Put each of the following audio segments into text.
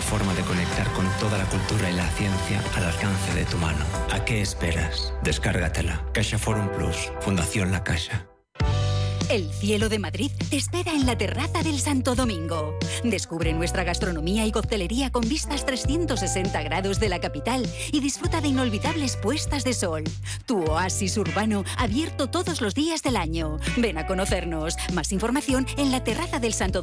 forma de conectar con toda la cultura y la ciencia al alcance de tu mano. ¿A qué esperas? Descárgatela. Caixa Forum Plus, Fundación La Caixa. El cielo de Madrid te espera en la terraza del Santo Domingo. Descubre nuestra gastronomía y coctelería con vistas 360 grados de la capital y disfruta de inolvidables puestas de sol. Tu oasis urbano abierto todos los días del año. Ven a conocernos. Más información en la terraza del Santo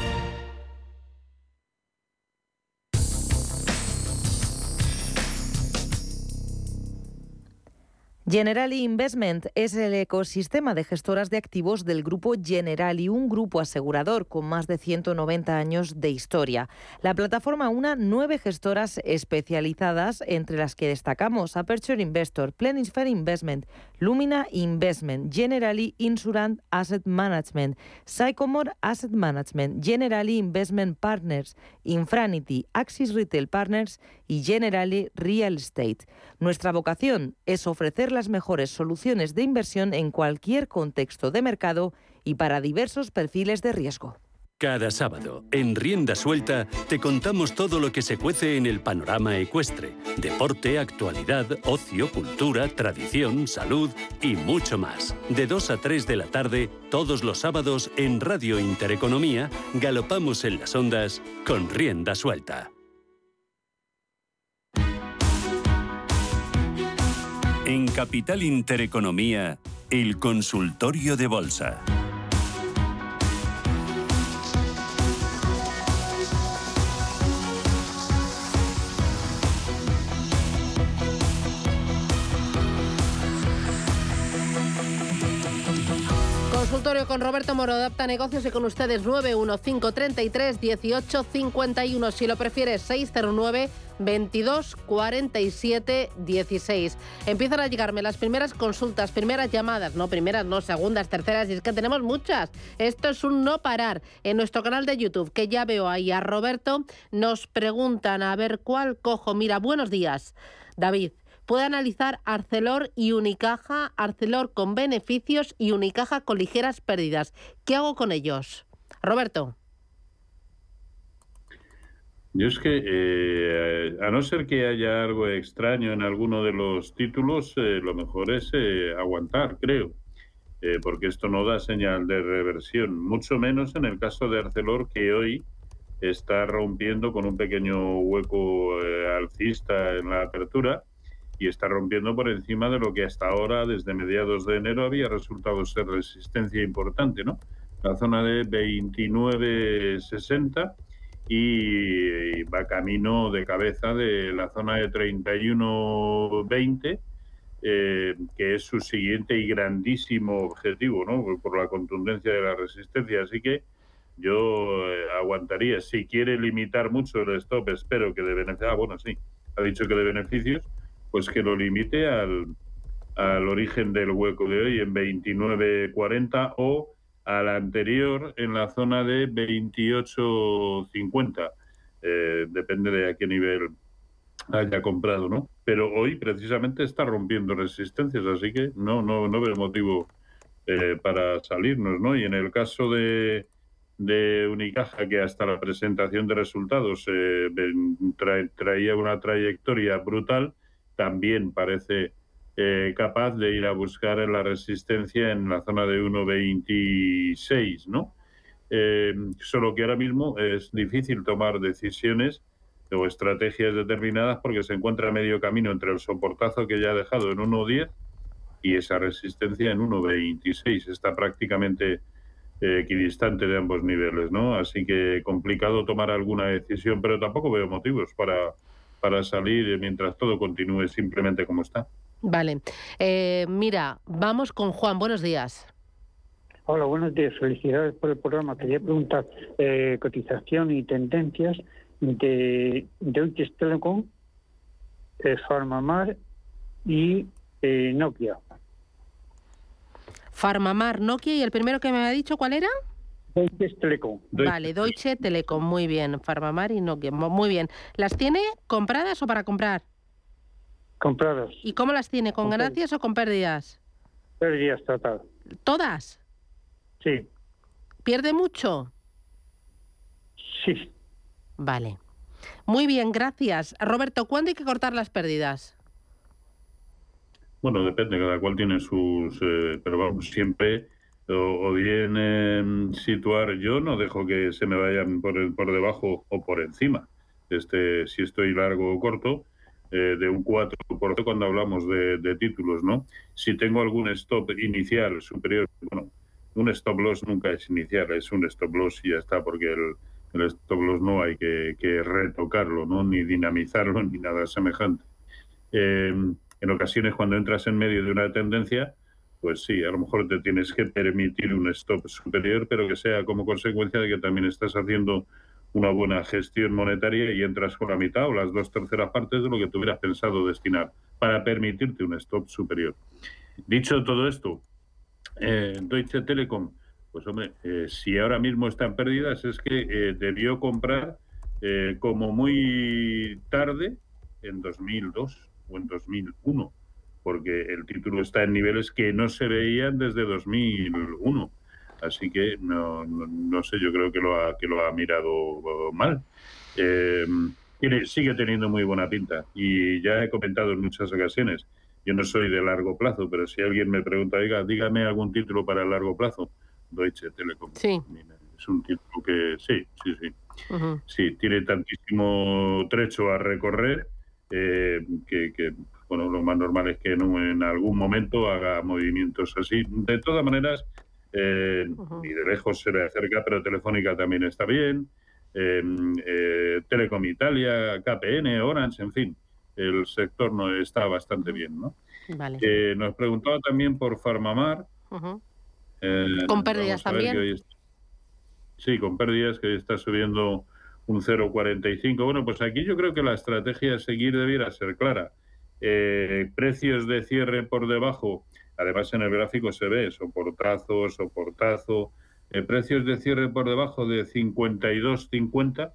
Generali Investment es el ecosistema de gestoras de activos del grupo Generali, un grupo asegurador con más de 190 años de historia. La plataforma una nueve gestoras especializadas, entre las que destacamos Aperture Investor, Planisphere Investment, Lumina Investment, Generali Insurance Asset Management, Sycomore Asset Management, Generali Investment Partners, Infranity, Axis Retail Partners y Generali Real Estate. Nuestra vocación es ofrecer las mejores soluciones de inversión en cualquier contexto de mercado y para diversos perfiles de riesgo. Cada sábado, en Rienda Suelta, te contamos todo lo que se cuece en el panorama ecuestre. Deporte, actualidad, ocio, cultura, tradición, salud y mucho más. De 2 a 3 de la tarde, todos los sábados en Radio Intereconomía, galopamos en las ondas con Rienda Suelta. Capital Intereconomía, el consultorio de bolsa. Con Roberto Moro, Adapta Negocios y con ustedes 91533 1851. Si lo prefieres, 609 22 47 16. Empiezan a llegarme las primeras consultas, primeras llamadas, no primeras, no segundas, terceras, y es que tenemos muchas. Esto es un no parar. En nuestro canal de YouTube, que ya veo ahí a Roberto, nos preguntan a ver cuál cojo. Mira, buenos días, David. Puede analizar Arcelor y Unicaja, Arcelor con beneficios y Unicaja con ligeras pérdidas. ¿Qué hago con ellos? Roberto. Yo es que, eh, a no ser que haya algo extraño en alguno de los títulos, eh, lo mejor es eh, aguantar, creo, porque esto no da señal de reversión, mucho menos en el caso de Arcelor, que hoy está rompiendo con un pequeño hueco alcista en la apertura y está rompiendo por encima de lo que hasta ahora, desde mediados de enero, había resultado ser resistencia importante, ¿no? La zona de 29.60 y va camino de cabeza de la zona de 31-20, eh, que es su siguiente y grandísimo objetivo, ¿no? Por la contundencia de la resistencia. Así que yo eh, aguantaría. Si quiere limitar mucho el stop, espero que de beneficios. Ah, bueno, sí, ha dicho que de beneficios, pues que lo limite al, al origen del hueco de hoy en 29-40 o a la anterior en la zona de 28.50. Eh, depende de a qué nivel haya comprado, ¿no? Pero hoy precisamente está rompiendo resistencias, así que no, no, no veo motivo eh, para salirnos, ¿no? Y en el caso de, de Unicaja, que hasta la presentación de resultados eh, traía una trayectoria brutal, también parece eh, capaz de ir a buscar la resistencia en la zona de 1,26, ¿no? Eh, solo que ahora mismo es difícil tomar decisiones o estrategias determinadas porque se encuentra a medio camino entre el soportazo que ya ha dejado en 1,10 y esa resistencia en 1,26. Está prácticamente eh, equidistante de ambos niveles, ¿no? Así que complicado tomar alguna decisión, pero tampoco veo motivos para, para salir mientras todo continúe simplemente como está. Vale. Eh, mira, vamos con Juan. Buenos días. Hola, buenos días. Felicidades por el programa. Quería preguntar eh, cotización y tendencias de Deutsche Telekom, eh, Farmamar y eh, Nokia. Farmamar, Nokia y el primero que me ha dicho, ¿cuál era? Deutsche Telekom. Vale, Deutsche Telekom, muy bien. Farmamar y Nokia, muy bien. ¿Las tiene compradas o para comprar? Compradas. ¿Y cómo las tiene? ¿Con ganancias o con pérdidas? Pérdidas total. ¿Todas? Sí, ¿Pierde mucho? sí. Vale. Muy bien, gracias. Roberto, ¿cuándo hay que cortar las pérdidas? Bueno, depende, cada cual tiene sus... eh, pero vamos, siempre o, bien eh, situar, yo no dejo que se me vayan por, el- por debajo o por encima. Este, si estoy largo o corto, eh, de un 4 por cuando hablamos de, de títulos, ¿no? Si tengo algún stop inicial superior, bueno, un stop loss nunca es inicial, es un stop loss y ya está, porque el, stop loss no hay que, retocarlo, ¿no? Ni dinamizarlo, ni nada semejante. Eh, en ocasiones, cuando entras en medio de una tendencia, pues sí, a lo mejor te tienes que permitir un stop superior, pero que sea como consecuencia de que también estás haciendo una buena gestión monetaria y entras con la mitad o las dos terceras partes de lo que tú hubieras pensado destinar para permitirte un stop superior. Dicho todo esto, eh, Deutsche Telekom, pues hombre, eh, si ahora mismo están pérdidas es que eh, debió comprar eh, como muy tarde, en 2002 o en 2001, porque el título está en niveles que no se veían desde 2001. Así que no, no, no sé, yo creo que lo ha, que lo ha mirado mal. Eh, tiene- sigue teniendo muy buena pinta y ya he comentado en muchas ocasiones, yo no soy de largo plazo, pero si alguien me pregunta, diga, dígame algún título para el largo plazo, Deutsche Telekom. Sí. Es un título que sí, sí, sí. Ujú. Sí, tiene tantísimo trecho a recorrer eh, que, que, bueno, lo más normal es que en, un- en algún momento haga movimientos así. De todas maneras, eh, de lejos se le acerca, pero Telefónica también está bien. eh, eh, Telecom Italia, KPN, Orange, en fin, el sector no está bastante bien, ¿no? Vale. Eh, nos preguntaba también por Farmamar. Ujú. Eh, Con pérdidas también. está- Sí, con pérdidas que hoy está subiendo un 0,45. Bueno, pues aquí yo creo que la estrategia a seguir debiera ser clara. Eh, precios de cierre por debajo, además en el gráfico se ve soportazo, soportazo. Eh, precios de cierre por debajo de 52,50.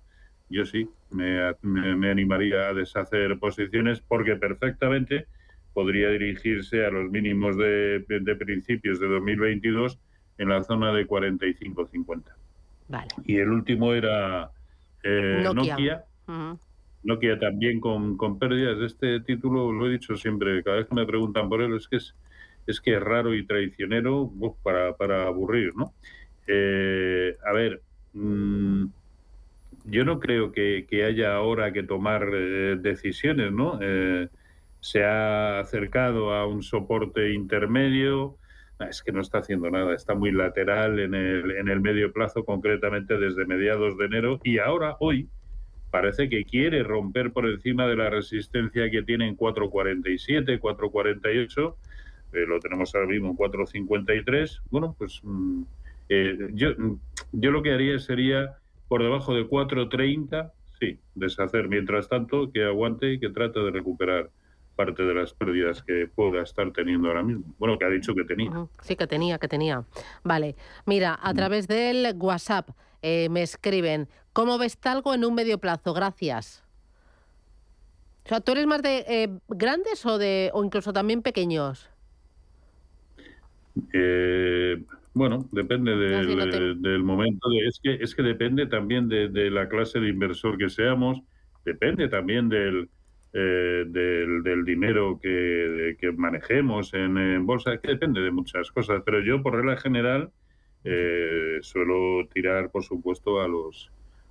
Yo sí, me, a- me- me animaría a deshacer posiciones porque perfectamente podría dirigirse a los mínimos de, de principios de 2022 en la zona de 45-50. Vale. Y el último era eh, Nokia. Nokia también con, con pérdidas. Este título lo he dicho siempre, cada vez que me preguntan por él, es que es, es que es raro y traicionero para, para aburrir, ¿no? Eh, a ver, mm, yo no creo que, que haya ahora que tomar eh, decisiones, ¿no? Eh, se ha acercado a un soporte intermedio, es que no está haciendo nada, está muy lateral en el, en el medio plazo, concretamente desde mediados de enero, y ahora, hoy, parece que quiere romper por encima de la resistencia que tiene en 4.47, 4.48, eh, lo tenemos ahora mismo en 4.53. Bueno, pues mm, eh, yo, mm, yo lo que haría sería por debajo de 4.30, sí, deshacer. Mientras tanto, que aguante y que trate de recuperar parte de las pérdidas que pueda estar teniendo ahora mismo. Bueno, que ha dicho que tenía. Sí, que tenía, que tenía. Vale. Mira, a través del WhatsApp eh, me escriben, ¿cómo ves talgo en un medio plazo? Gracias. O sea, ¿tú eres más de eh, grandes o de o incluso también pequeños? Eh, bueno, depende del, no te- del momento. de- es, que, es que depende también de, de la clase de inversor que seamos, depende también del, eh, del, del dinero que, que manejemos en, en bolsa, es que depende de muchas cosas. Pero yo, por regla general, eh, suelo tirar, por supuesto, a los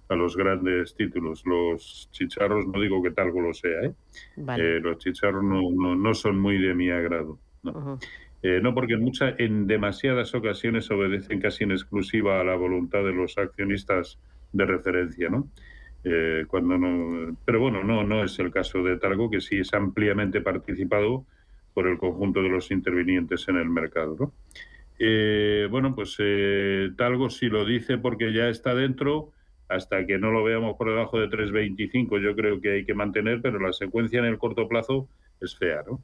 a los grandes títulos. Los chicharros, no digo que talgo lo sea, ¿eh? Vale. Eh, los chicharros no, no, no son muy de mi agrado. no. Eh, no, porque en, mucha, en demasiadas ocasiones obedecen casi en exclusiva a la voluntad de los accionistas de referencia, ¿no? Eh, cuando no pero bueno, no, no es el caso de Talgo, que sí es ampliamente participado por el conjunto de los intervinientes en el mercado, ¿no? Eh, bueno, pues eh, Talgo sí lo dice porque ya está dentro, hasta que no lo veamos por debajo de 3.25 yo creo que hay que mantener, pero la secuencia en el corto plazo es fea, ¿no?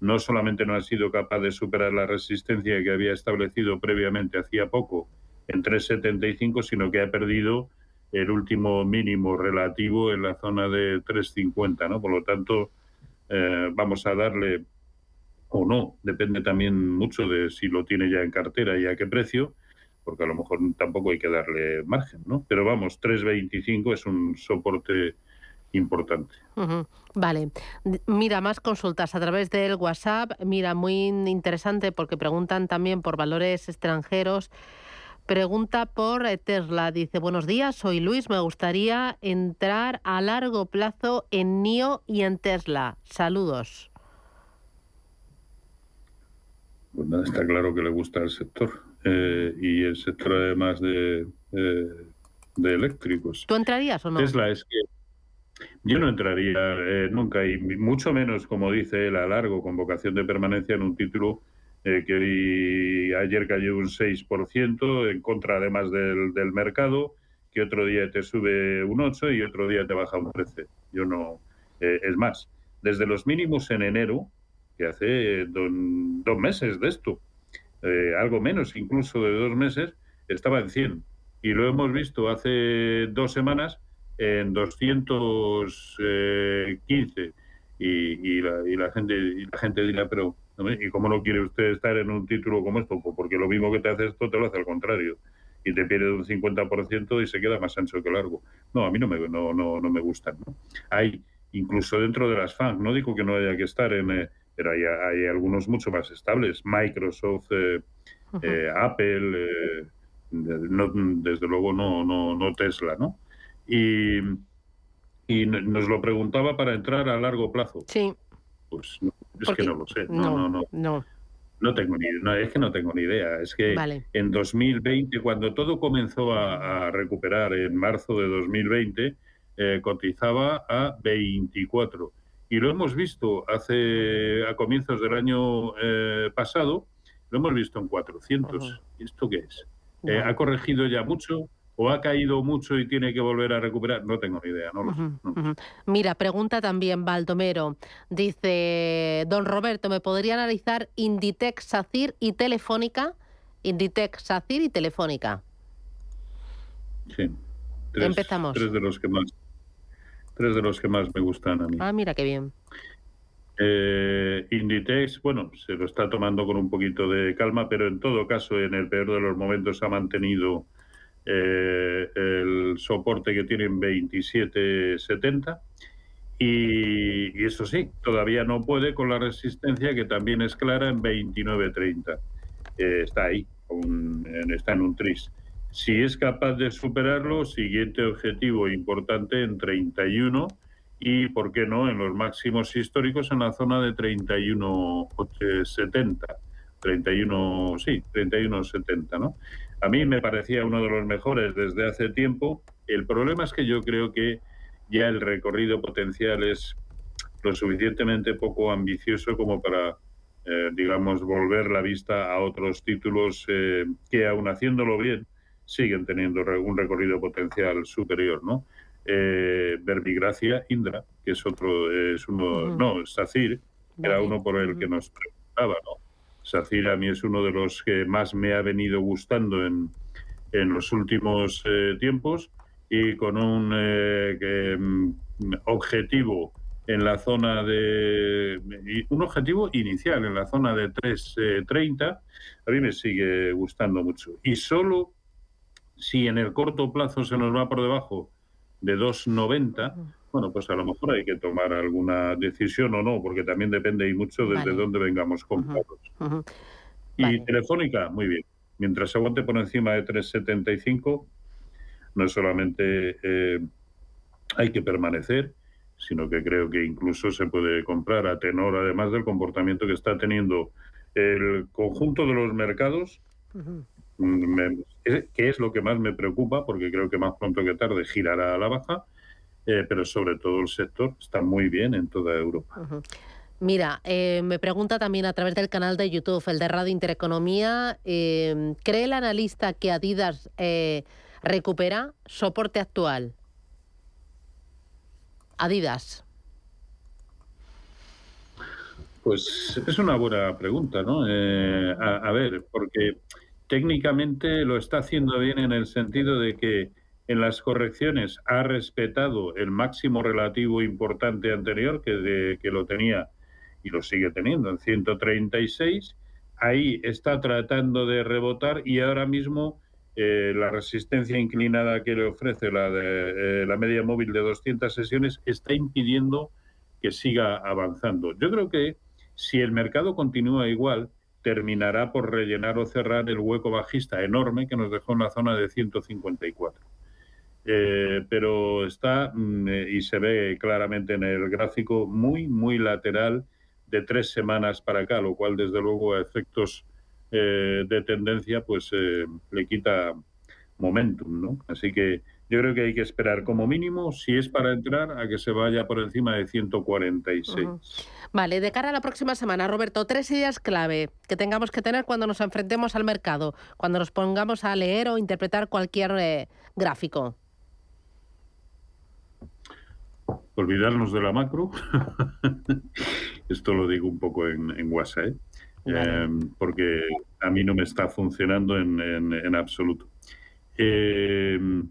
no solamente no ha sido capaz de superar la resistencia que había establecido previamente hacía poco en 3,75, sino que ha perdido el último mínimo relativo en la zona de 3,50, ¿no? Por lo tanto, eh, vamos a darle o no, depende también mucho de si lo tiene ya en cartera y a qué precio, porque a lo mejor tampoco hay que darle margen, ¿no? Pero vamos, 3.25 es un soporte importante. Vale. Mira, más consultas a través del WhatsApp. Mira, muy interesante porque preguntan también por valores extranjeros. Pregunta por eh, Tesla. Dice, buenos días, soy Luis. Me gustaría entrar a largo plazo en NIO y en Tesla. Saludos. Pues nada, está claro que le gusta el sector. Eh, y el sector además de, eh, de eléctricos. ¿Tú entrarías o no? Tesla es que yo no entraría eh, nunca, y mucho menos, como dice él, a largo, con vocación de permanencia en un título eh, que ayer cayó un 6%, en contra además del, del, mercado, que otro día te sube un 8% y otro día te baja un 13%. Yo no. Eh, es más, desde los mínimos en enero, que hace dos meses de esto, algo menos incluso de dos meses, estaba en 100. Y lo hemos visto hace dos semanas en 215 y, y, la, y, la, gente y la gente dirá, pero ¿y cómo no quiere usted estar en un título como esto? Pues porque lo mismo que te hace esto te lo hace al contrario y te pierde un 50% y se queda más ancho que largo. No, a mí no me, no, no, me gustan. Hay, incluso dentro de las fans, no digo que no haya que estar en... Pero hay, hay, algunos mucho más estables. Microsoft, eh, eh, Apple, eh, no, desde luego no, no, no Tesla, ¿no? y, y nos lo preguntaba para entrar a largo plazo. Sí. Pues no, es que no lo sé. No, no, no. no. tengo ni no, es que no tengo ni idea. Es que en 2020, cuando todo comenzó a, recuperar en marzo de 2020, eh, cotizaba a 24. Y lo hemos visto hace a comienzos del año eh, pasado, lo hemos visto en 400. ¿Y ¿Esto qué es? Eh, ¿Ha corregido ya mucho? o ha caído mucho y tiene que volver a recuperar, no tengo ni idea, no lo sé. Mira, pregunta también Baldomero, dice, don Roberto, ¿me podría analizar Inditex, SACIR y Telefónica? Inditex, SACIR y Telefónica. Sí. Empezamos. Tres de los que más, tres de los que más me gustan a mí. Ah, mira qué bien. Eh, Inditex, bueno, se lo está tomando con un poquito de calma, pero en todo caso, en el peor de los momentos ha mantenido eh, el soporte que tienen 2770 y, y, eso sí, todavía no puede con la resistencia que también es clara en 2930. Eh, está ahí, un, está en un tris. Si es capaz de superarlo, siguiente objetivo importante en 31 y, ¿por qué no?, en los máximos históricos en la zona de 31,70. 31, sí, 31,70, ¿no? A mí me parecía uno de los mejores desde hace tiempo. El problema es que yo creo que ya el recorrido potencial es lo suficientemente poco ambicioso como para, eh, digamos, volver la vista a otros títulos eh, que, aun haciéndolo bien, siguen teniendo un recorrido potencial superior, ¿no? Eh, Verbigracia, Indra, que es otro, es uno, no, Sacir, que era uno por el que nos preguntaba, ¿no? SACIR a mí es uno de los que más me ha venido gustando en, en los últimos eh, tiempos y con un eh, mm, objetivo en la zona de un objetivo inicial en la zona de 3.30 eh, a mí me sigue gustando mucho y solo si en el corto plazo se nos va por debajo de 2.90 bueno, pues a lo mejor hay que tomar alguna decisión o no, porque también depende y mucho desde dónde vengamos comprados. Y Telefónica, muy bien. Mientras se aguante por encima de 3,75, no solamente eh, hay que permanecer, sino que creo que incluso se puede comprar a tenor, además del comportamiento que está teniendo el conjunto de los mercados, mm, que es lo que más me preocupa, porque creo que más pronto que tarde girará a la baja eh, pero sobre todo el sector está muy bien en toda Europa. Mira, eh, me pregunta también a través del canal de YouTube, el de Radio Intereconomía, eh, ¿cree el analista que Adidas recupera soporte actual? Adidas. Pues es una buena pregunta, ¿no? a, ver, porque técnicamente lo está haciendo bien en el sentido de que en las correcciones ha respetado el máximo relativo importante anterior, que, que lo tenía y lo sigue teniendo en 136. Ahí está tratando de rebotar y ahora mismo eh, la resistencia inclinada que le ofrece la, de, eh, la media móvil de 200 sesiones está impidiendo que siga avanzando. Yo creo que si el mercado continúa igual, terminará por rellenar o cerrar el hueco bajista enorme que nos dejó en la zona de 154. Eh, pero está, mm, y se ve claramente en el gráfico, muy, muy lateral de tres semanas para acá, lo cual desde luego a efectos eh, de tendencia, pues eh, le quita momentum, ¿no? Así que yo creo que hay que esperar como mínimo, si es para entrar, a que se vaya por encima de 146. Vale, de cara a la próxima semana, Roberto, tres ideas clave que tengamos que tener cuando nos enfrentemos al mercado, cuando nos pongamos a leer o interpretar cualquier eh, gráfico. Olvidarnos de la macro. Esto lo digo un poco en, en WhatsApp. ¿eh? Em, porque a mí no me está funcionando en, absoluto. Em,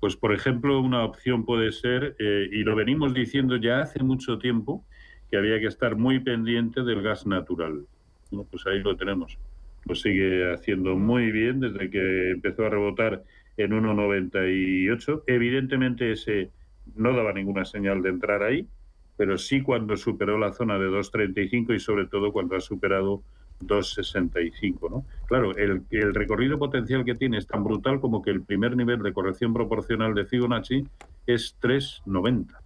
pues, por ejemplo, una opción puede ser, eh, y lo venimos diciendo ya hace mucho tiempo, que había que estar muy pendiente del gas natural. pues ahí lo tenemos. Lo sigue haciendo muy bien desde que empezó a rebotar en 1,98. Evidentemente ese no daba ninguna señal de entrar ahí, pero sí cuando superó la zona de 2.35 y sobre todo cuando ha superado 2.65. ¿no? Claro, el, el, recorrido potencial que tiene es tan brutal como que el primer nivel de corrección proporcional de Fibonacci es 3.90.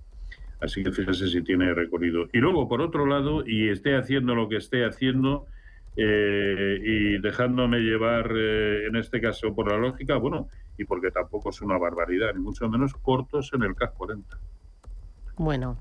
Así que fíjese si tiene recorrido. Y luego, por otro lado, y esté haciendo lo que esté haciendo eh, y dejándome llevar, eh, en este caso, por la lógica, bueno, y porque tampoco es una barbaridad, ni mucho menos cortos en el CAC 40. Bueno,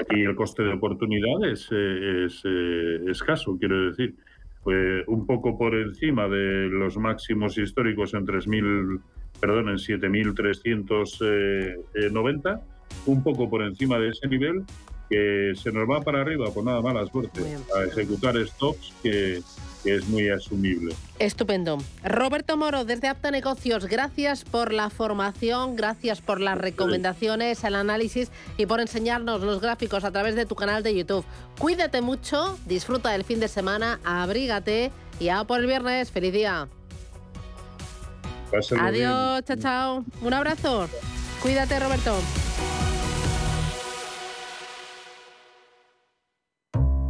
Aquí el coste de oportunidad es, eh, eh, escaso, quiero decir. Pues un poco por encima de los máximos históricos en 3.000, perdón, en 7.390, un poco por encima de ese nivel, que se nos va para arriba, pues nada, mala suerte, a ejecutar stocks que, que es muy asumible. Estupendo. Roberto Moro, desde Apta Negocios, gracias por la formación, gracias por las recomendaciones, el análisis y por enseñarnos los gráficos a través de tu canal de YouTube. Cuídate mucho, disfruta del fin de semana, abrígate y a por el viernes. ¡Feliz día! Adiós, chao, chao. Un abrazo. Cuídate, Roberto.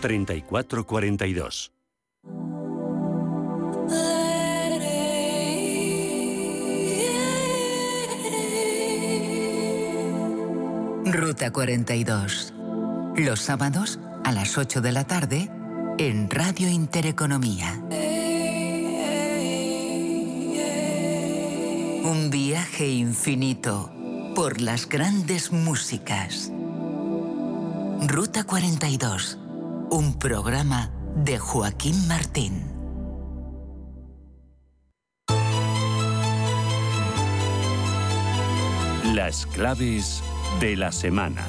3442. Ruta 42. Los sábados a las 8 de la tarde en Radio Intereconomía. Un viaje infinito por las grandes músicas. Ruta 42, un programa de Joaquín Martín. Las claves de la semana.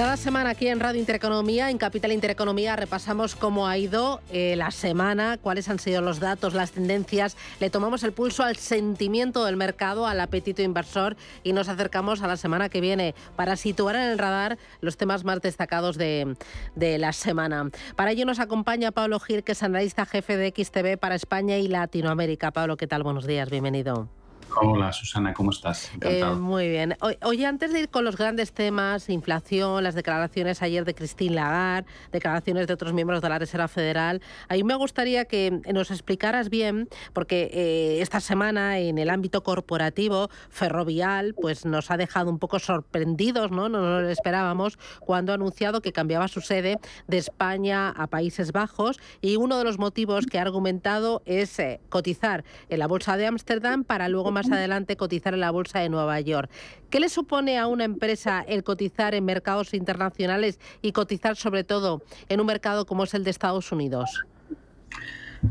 Cada semana aquí en Radio Intereconomía, en Capital Intereconomía, repasamos cómo ha ido eh, la semana, cuáles han sido los datos, las tendencias. Le tomamos el pulso al sentimiento del mercado, al apetito inversor y nos acercamos a la semana que viene para situar en el radar los temas más destacados de, la semana. Para ello nos acompaña Pablo Gil, que es analista jefe de XTV para España y Latinoamérica. Pablo, ¿qué tal? Buenos días, bienvenido. Hola Susana, ¿cómo estás? Encantado. Eh, muy bien. Oye, antes de ir con los grandes temas, inflación, las declaraciones ayer de Christine Lagarde, declaraciones de otros miembros de la Reserva Federal, a mí me gustaría que nos explicaras bien, porque eh, esta semana en el ámbito corporativo, Ferrovial, pues nos ha dejado un poco sorprendidos, ¿no? No nos lo esperábamos cuando ha anunciado que cambiaba su sede de España a Países Bajos y uno de los motivos que ha argumentado es eh, cotizar en la Bolsa de Ámsterdam para luego más más adelante cotizar en la Bolsa de Nueva York. ¿Qué le supone a una empresa el cotizar en mercados internacionales y cotizar sobre todo en un mercado como es el de Estados Unidos?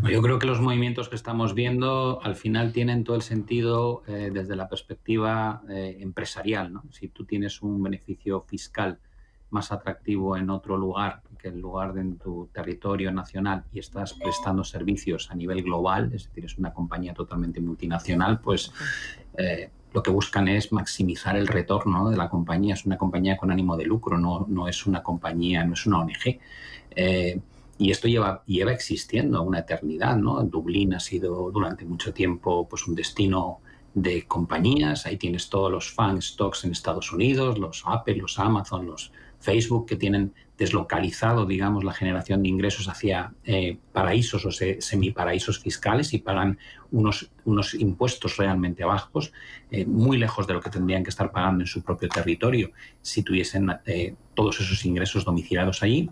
Yo creo que los movimientos que estamos viendo al final tienen todo el sentido eh, desde la perspectiva eh, empresarial. Si tú tienes un beneficio fiscal más atractivo en otro lugar que el lugar de tu territorio nacional y estás prestando servicios a nivel global, es decir, es una compañía totalmente multinacional, pues eh, lo que buscan es maximizar el retorno de la compañía. Es una compañía con ánimo de lucro, no, no es una compañía, no es una ONG. Eh, y esto lleva, lleva existiendo una eternidad, ¿no? Dublín ha sido durante mucho tiempo pues, un destino de compañías. Ahí tienes todos los fan stocks en Estados Unidos, los Apple, los Amazon, los Facebook, que tienen deslocalizado, digamos, la generación de ingresos hacia eh, paraísos o semiparaísos fiscales y pagan unos, unos impuestos realmente bajos, eh, muy lejos de lo que tendrían que estar pagando en su propio territorio si tuviesen eh, todos esos ingresos domiciliados allí.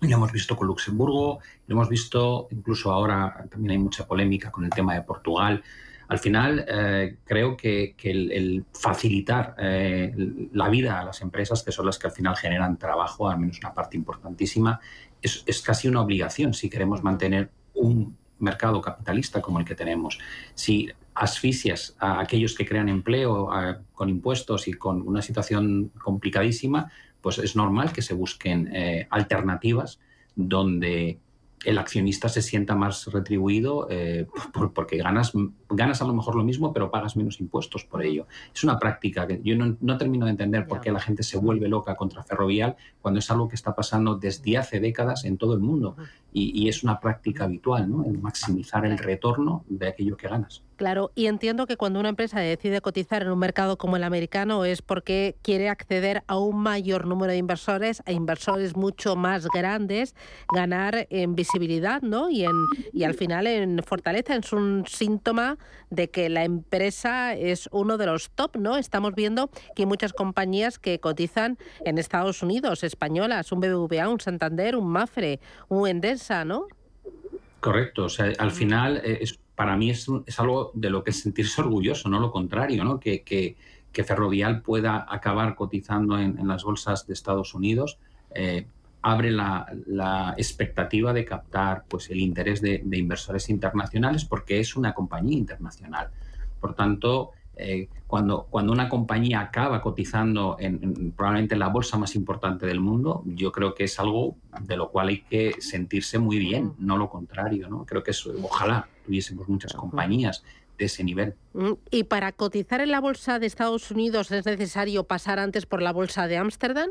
Lo hemos visto con Luxemburgo, lo hemos visto incluso ahora, también hay mucha polémica con el tema de Portugal. Al final, eh, creo que, el, facilitar eh, la vida a las empresas, que son las que al final generan trabajo, al menos una parte importantísima, es, casi una obligación si queremos mantener un mercado capitalista como el que tenemos. Si asfixias a aquellos que crean empleo con impuestos y con una situación complicadísima, pues es normal que se busquen eh, alternativas donde el accionista se sienta más retribuido eh, porque ganas, ganas a lo mejor lo mismo, pero pagas menos impuestos por ello. Es una práctica que yo no, termino de entender por qué la gente se vuelve loca contra Ferrovial cuando es algo que está pasando desde hace décadas en todo el mundo y, es una práctica habitual, ¿no? El maximizar el retorno de aquello que ganas. Claro, y entiendo que cuando una empresa decide cotizar en un mercado como el americano es porque quiere acceder a un mayor número de inversores, a inversores mucho más grandes, ganar en visibilidad, ¿no? Y en y al final en fortaleza es un síntoma de que la empresa es uno de los top, ¿no? Estamos viendo que hay muchas compañías que cotizan en Estados Unidos, españolas, un BBVA, un Santander, un Mafre, un Endesa, ¿no? Correcto, o sea, al final eh, es para mí es, algo de lo que sentirse orgulloso, no lo contrario, ¿no? Que, que, Ferrovial pueda acabar cotizando en, las bolsas de Estados Unidos. Eh, abre la, expectativa de captar pues, el interés de, inversores internacionales porque es una compañía internacional. Por tanto, eh, cuando, cuando una compañía acaba cotizando en, probablemente la bolsa más importante del mundo, yo creo que es algo de lo cual hay que sentirse muy bien, no lo contrario. ¿no? Creo que eso, ojalá tuviésemos muchas compañías de ese nivel. Mm, ¿Y para cotizar en la bolsa de Estados Unidos es necesario pasar antes por la bolsa de Ámsterdam?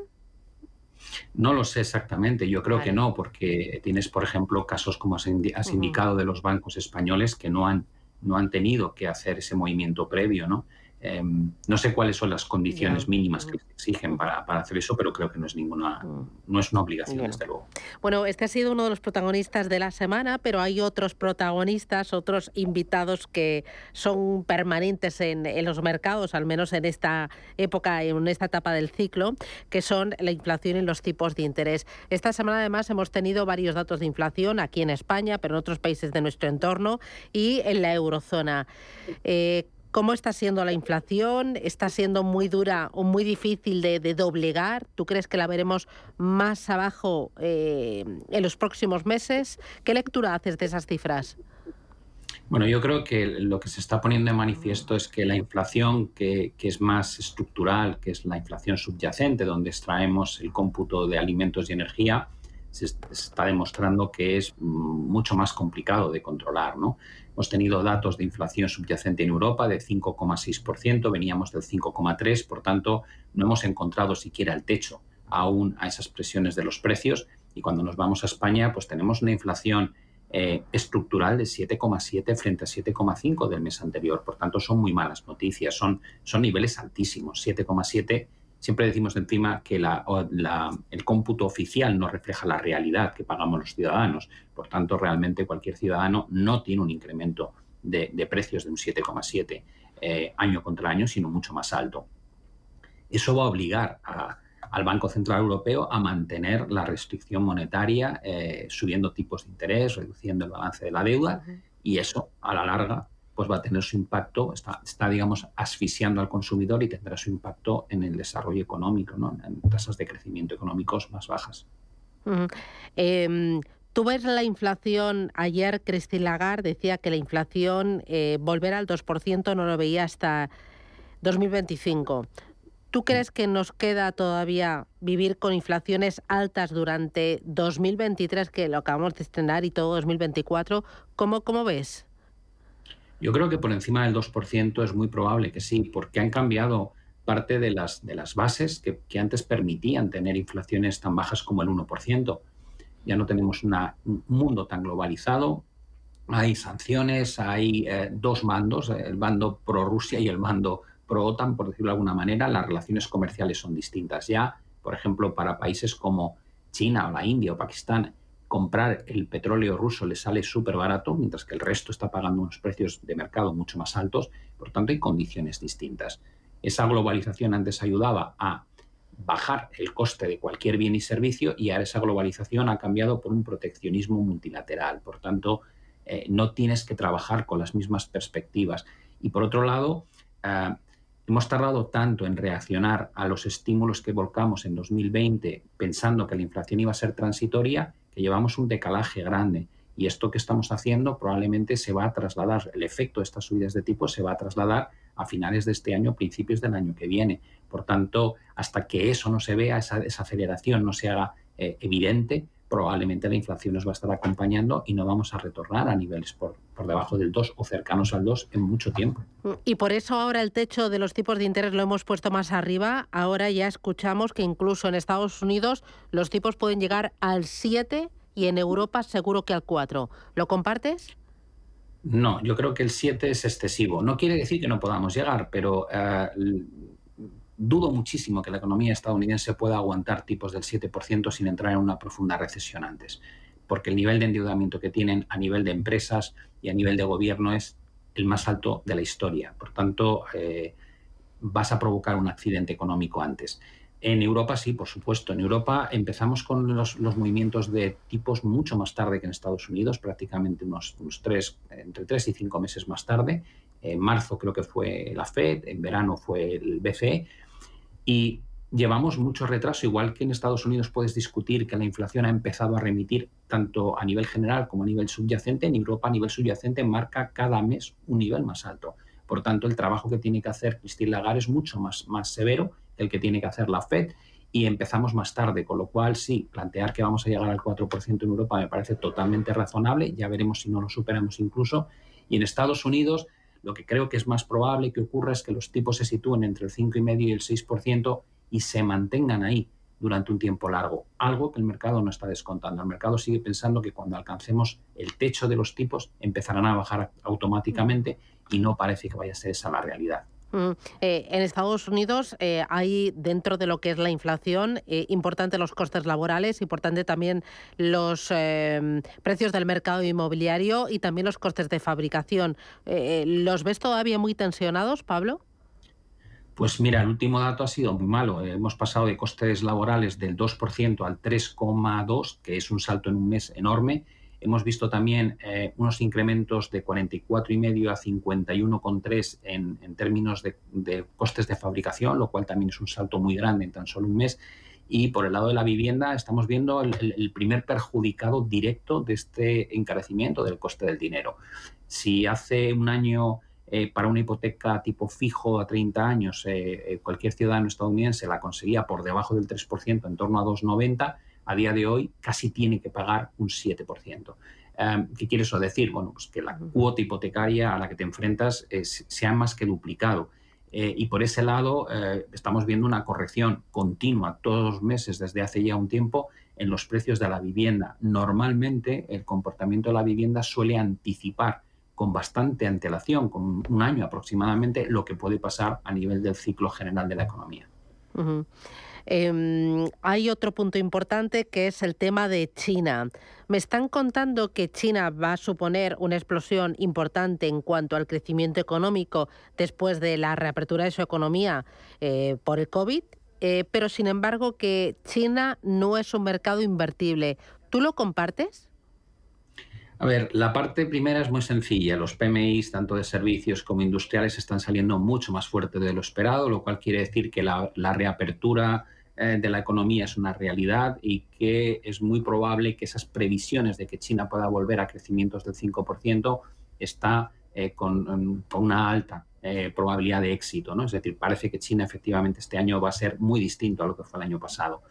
No lo sé exactamente, yo creo que no, porque tienes, por ejemplo, casos como has, indicado de los bancos españoles que no han no han tenido que hacer ese movimiento previo, ¿no? Em, no sé cuáles son las condiciones mínimas que se exigen para, hacer eso, pero creo que no es ninguna, mm. no es una obligación, desde luego. Bueno, este ha sido uno de los protagonistas de la semana, pero hay otros protagonistas, otros invitados que son permanentes en, en los mercados, al menos en esta época, en esta etapa del ciclo, que son la inflación y los tipos de interés. Esta semana además hemos tenido varios datos de inflación aquí en España, pero en otros países de nuestro entorno y en la eurozona. Eh, ¿Cómo está siendo la inflación? ¿Está siendo muy dura o muy difícil de, doblegar? ¿Tú crees que la veremos más abajo eh, en los próximos meses? ¿Qué lectura haces de esas cifras? Bueno, yo creo que lo que se está poniendo de manifiesto es que la inflación que, es más estructural, que es la inflación subyacente, donde extraemos el cómputo de alimentos y energía, se, está demostrando que es mucho más complicado de controlar. ¿no? Hemos tenido datos de inflación subyacente en Europa de 5,6%, veníamos del 5,3%, por tanto, no hemos encontrado siquiera el techo aún a esas presiones de los precios. Y cuando nos vamos a España, pues tenemos una inflación eh, estructural de 7,7 frente a 7,5 del mes anterior. Por tanto, son muy malas noticias, son, son niveles altísimos. 7,7, siempre decimos encima que el cómputo oficial no refleja la realidad que pagamos los ciudadanos. Por tanto, realmente cualquier ciudadano no tiene un incremento de, precios de un 7,7 eh, año contra año, sino mucho más alto. Eso va a obligar a al Banco Central Europeo a mantener la restricción monetaria, eh, subiendo tipos de interés, reduciendo el balance de la deuda, y eso a la larga pues va a tener su impacto, está, está, digamos, asfixiando al consumidor y tendrá su impacto en el desarrollo económico, ¿no? en tasas de crecimiento económicos más bajas. Em, tú ves la inflación, ayer Christine Lagarde decía que la inflación eh, volver al 2% no lo veía hasta 2025. ¿Tú crees que nos queda todavía vivir con inflaciones altas durante 2023, que lo acabamos de estrenar, y todo 2024? ¿Cómo, cómo ves? Yo creo que por encima del 2% es muy probable que sí, porque han cambiado parte de las, de las bases que, que antes permitían tener inflaciones tan bajas como el 1%. Ya no tenemos un mundo tan globalizado, hay sanciones, hay eh, dos mandos, el bando pro Rusia y el bando pro OTAN, por decirlo de alguna manera, las relaciones comerciales son distintas. Ya, por ejemplo, para países como China o la India o Pakistán, comprar el petróleo ruso le sale súper barato, mientras que el resto está pagando unos precios de mercado mucho más altos. Por tanto, hay condiciones distintas. Esa globalización antes ayudaba a bajar el coste de cualquier bien y servicio y ahora esa globalización ha cambiado por un proteccionismo multilateral. Por tanto, eh, no tienes que trabajar con las mismas perspectivas. Y por otro lado, eh, Hemos tardado tanto en reaccionar a los estímulos que volcamos en 2020 pensando que la inflación iba a ser transitoria, llevamos un decalaje grande. Y esto que estamos haciendo probablemente se va a trasladar, el efecto de estas subidas de tipo se va a trasladar a finales de este año, principios del año que viene. Por tanto, hasta que eso no se vea, esa, aceleración no se haga eh, evidente, probablemente la inflación nos va a estar acompañando y no vamos a retornar a niveles por, por, debajo del 2 o cercanos al 2 en mucho tiempo. Y por eso ahora el techo de los tipos de interés lo hemos puesto más arriba. Ahora ya escuchamos que incluso en Estados Unidos los tipos pueden llegar al 7 y en Europa seguro que al 4. ¿Lo compartes? No, yo creo que el 7 es excesivo. No quiere decir que no podamos llegar, pero eh, dudo muchísimo que la economía estadounidense pueda aguantar tipos del 7% sin entrar en una profunda recesión antes, porque el nivel de endeudamiento que tienen a nivel de empresas y a nivel de gobierno es el más alto de la historia. Por tanto, eh, vas a provocar un accidente económico antes. En Europa sí, por supuesto. En Europa empezamos con los, movimientos de tipos mucho más tarde que en Estados Unidos, prácticamente unos, unos tres, entre tres y cinco meses más tarde. En marzo creo que fue la Fed, en verano fue el BCE y llevamos mucho retraso, igual que en Estados Unidos puedes discutir que la inflación ha empezado a remitir tanto a nivel general como a nivel subyacente, en Europa a nivel subyacente marca cada mes un nivel más alto. Por tanto, el trabajo que tiene que hacer Christine Lagarde es mucho más, más severo que el que tiene que hacer la Fed y empezamos más tarde, con lo cual sí, plantear que vamos a llegar al 4% en Europa me parece totalmente razonable, ya veremos si no lo superamos incluso. Y en Estados Unidos lo que creo que es más probable que ocurra es que los tipos se sitúen entre el 5,5 y el 6% y se mantengan ahí durante un tiempo largo, algo que el mercado no está descontando. El mercado sigue pensando que cuando alcancemos el techo de los tipos empezarán a bajar automáticamente y no parece que vaya a ser esa la realidad. Mm, eh, en Estados Unidos eh, hay dentro de lo que es la inflación eh, importante los costes laborales, importante también los precios del mercado inmobiliario y también los costes de fabricación. ¿Los ves todavía muy tensionados, Pablo? Pues mira, el último dato ha sido muy malo. Hemos pasado de costes laborales del 2% al 3,2%, que es un salto en un mes enorme Hemos visto también eh, unos incrementos de 44,5 a 51,3 en, en términos de, costes de fabricación, lo cual también es un salto muy grande en tan solo un mes. Y por el lado de la vivienda estamos viendo el, primer perjudicado directo de este encarecimiento del coste del dinero. Si hace un año eh, para una hipoteca tipo fijo a 30 años eh, cualquier ciudadano estadounidense la conseguía por debajo del 3%, en torno a 2,90, a día de hoy casi tiene que pagar un 7%. Em, ¿Qué quiere eso decir? Bueno, pues que la cuota hipotecaria a la que te enfrentas se ha más que duplicado. Eh, y por ese lado eh, estamos viendo una corrección continua todos los meses desde hace ya un tiempo en los precios de la vivienda. Normalmente el comportamiento de la vivienda suele anticipar con bastante antelación, con un año aproximadamente, lo que puede pasar a nivel del ciclo general de la economía. Em, hay otro punto importante que es el tema de China. Me están contando que China va a suponer una explosión importante en cuanto al crecimiento económico después de la reapertura de su economía eh, por el COVID, eh, pero sin embargo que China no es un mercado invertible. ¿Tú lo compartes? A ver, la parte primera es muy sencilla. Los PMIs, tanto de servicios como industriales, están saliendo mucho más fuerte de lo esperado, lo cual quiere decir que la, la reapertura eh, de la economía es una realidad y que es muy probable que esas previsiones de que China pueda volver a crecimientos del 5% está eh, con, una alta eh, probabilidad de éxito. ¿no? Es decir, parece que China efectivamente este año va a ser muy distinto a lo que fue el año pasado.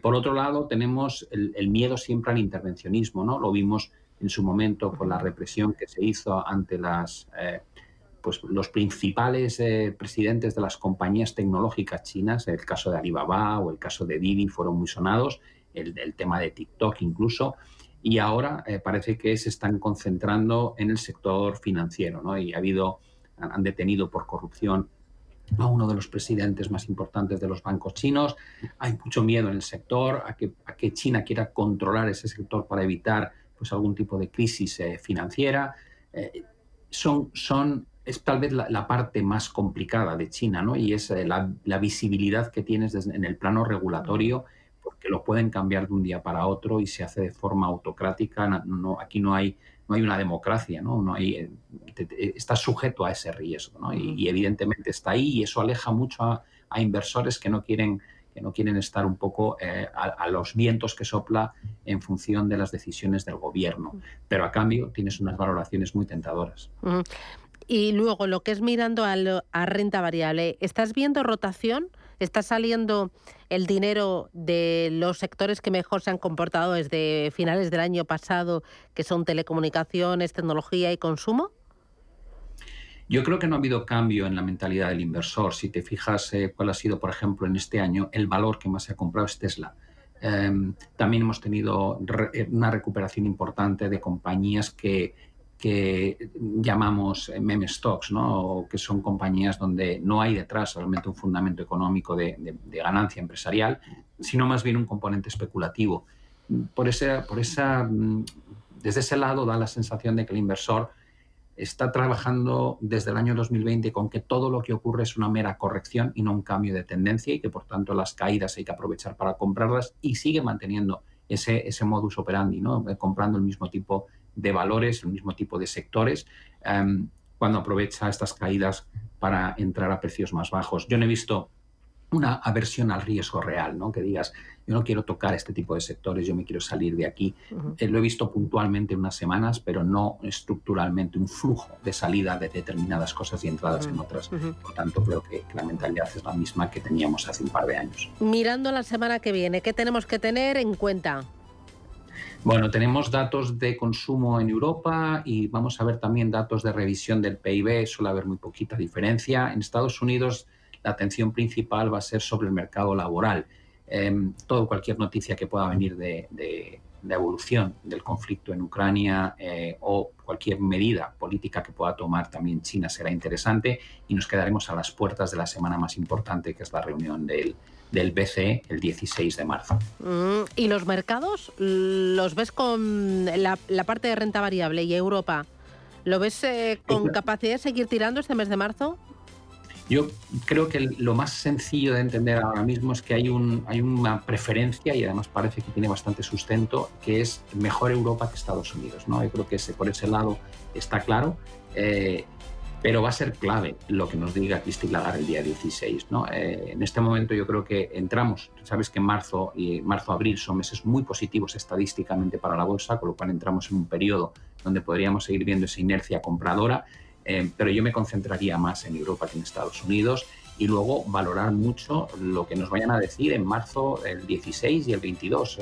por otro lado, tenemos el, el, miedo siempre al intervencionismo. ¿no? Lo vimos en su momento con la represión que se hizo ante las pues, los principales eh, presidentes de las compañías tecnológicas chinas, el caso de Alibaba o el caso de Didi fueron muy sonados, el, tema de TikTok incluso, y ahora eh, parece que se están concentrando en el sector financiero, ¿no? Y ha habido, han detenido por corrupción a uno de los presidentes más importantes de los bancos chinos. Hay mucho miedo en el sector a que, a que China quiera controlar ese sector para evitar pues, algún tipo de crisis eh, financiera. son, son es tal vez la, parte más complicada de China, ¿no? Y es eh, la, visibilidad que tienes en el plano regulatorio, porque lo pueden cambiar de un día para otro y se hace de forma autocrática. No, aquí no hay, no hay una democracia, ¿no? no hay, eh, está sujeto a ese riesgo, ¿no? Y, evidentemente está ahí y eso aleja mucho a, inversores que no quieren que no quieren estar un poco eh, a, los vientos que sopla en función de las decisiones del gobierno. Pero a cambio tienes unas valoraciones muy tentadoras. Y luego lo que es mirando a, renta variable, ¿estás viendo rotación? ¿Está saliendo el dinero de los sectores que mejor se han comportado desde finales del año pasado, que son telecomunicaciones, tecnología y consumo? Yo creo que no ha habido cambio en la mentalidad del inversor. Si te fijas eh, cuál ha sido, por ejemplo, en este año, el valor que más se ha comprado es Tesla. Em, también hemos tenido una recuperación importante de compañías que que llamamos eh, meme stocks, ¿no? que son compañías donde no hay detrás realmente un fundamento económico de, ganancia empresarial, sino más bien un componente especulativo. Por ese, por esa, mm, desde ese lado da la sensación de que el inversor está trabajando desde el año 2020 con que todo lo que ocurre es una mera corrección y no un cambio de tendencia y que por tanto las caídas hay que aprovechar para comprarlas y sigue manteniendo ese, ese modus operandi, ¿no? comprando el mismo tipo de valores, el mismo tipo de sectores, em, cuando aprovecha estas caídas para entrar a precios más bajos. Yo no he visto una aversión al riesgo real, ¿no? Que digas, yo no quiero tocar este tipo de sectores, yo me quiero salir de aquí. Eh, lo he visto puntualmente en unas semanas, pero no estructuralmente un flujo de salida de determinadas cosas y entradas en otras. Por tanto, creo que, que, la mentalidad es la misma que teníamos hace un par de años. Mirando la semana que viene, ¿qué tenemos que tener en cuenta? Bueno, tenemos datos de consumo en Europa y vamos a ver también datos de revisión del PIB. Suele haber muy poquita diferencia. En Estados Unidos la atención principal va a ser sobre el mercado laboral. Em, todo, cualquier noticia que pueda venir de, evolución del conflicto en Ucrania eh, o cualquier medida política que pueda tomar también China será interesante y nos quedaremos a las puertas de la semana más importante que es la reunión del, del BCE el 16 de marzo. Mm, ¿Y los mercados los ves con la, parte de renta variable y Europa? ¿Lo ves eh, con capacidad de seguir tirando este mes de marzo? Yo creo que lo más sencillo de entender ahora mismo es que hay, un, hay una preferencia, y además parece que tiene bastante sustento, que es mejor Europa que Estados Unidos. ¿no? Yo creo que ese, por ese lado está claro. Eh, pero va a ser clave lo que nos diga Christine Lagarde el día 16. ¿no? Eh, en este momento yo creo que entramos, sabes que marzo y marzo-abril son meses muy positivos estadísticamente para la bolsa, con lo cual entramos en un periodo donde podríamos seguir viendo esa inercia compradora, eh, pero yo me concentraría más en Europa que en Estados Unidos y luego valorar mucho lo que nos vayan a decir en marzo el 16 y el 22,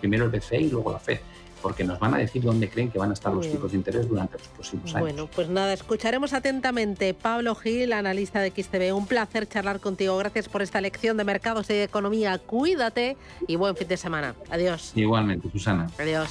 primero el BCE y luego la FED porque nos van a decir dónde creen que van a estar los tipos de interés durante los próximos años. Bueno, pues nada, escucharemos atentamente. Pablo Gil, analista de XTV, un placer charlar contigo. Gracias por esta lección de mercados y de economía. Cuídate y buen fin de semana. Adiós. Igualmente, Susana. Adiós.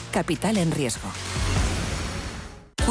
Capital en riesgo.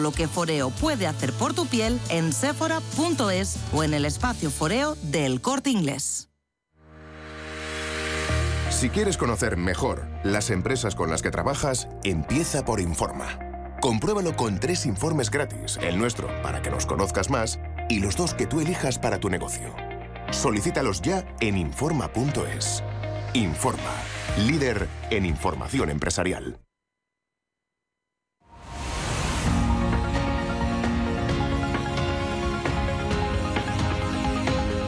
lo que Foreo puede hacer por tu piel en sephora.es o en el espacio Foreo del Corte Inglés. Si quieres conocer mejor las empresas con las que trabajas, empieza por Informa. Compruébalo con tres informes gratis, el nuestro para que nos conozcas más y los dos que tú elijas para tu negocio. Solicítalos ya en Informa.es. Informa, líder en información empresarial.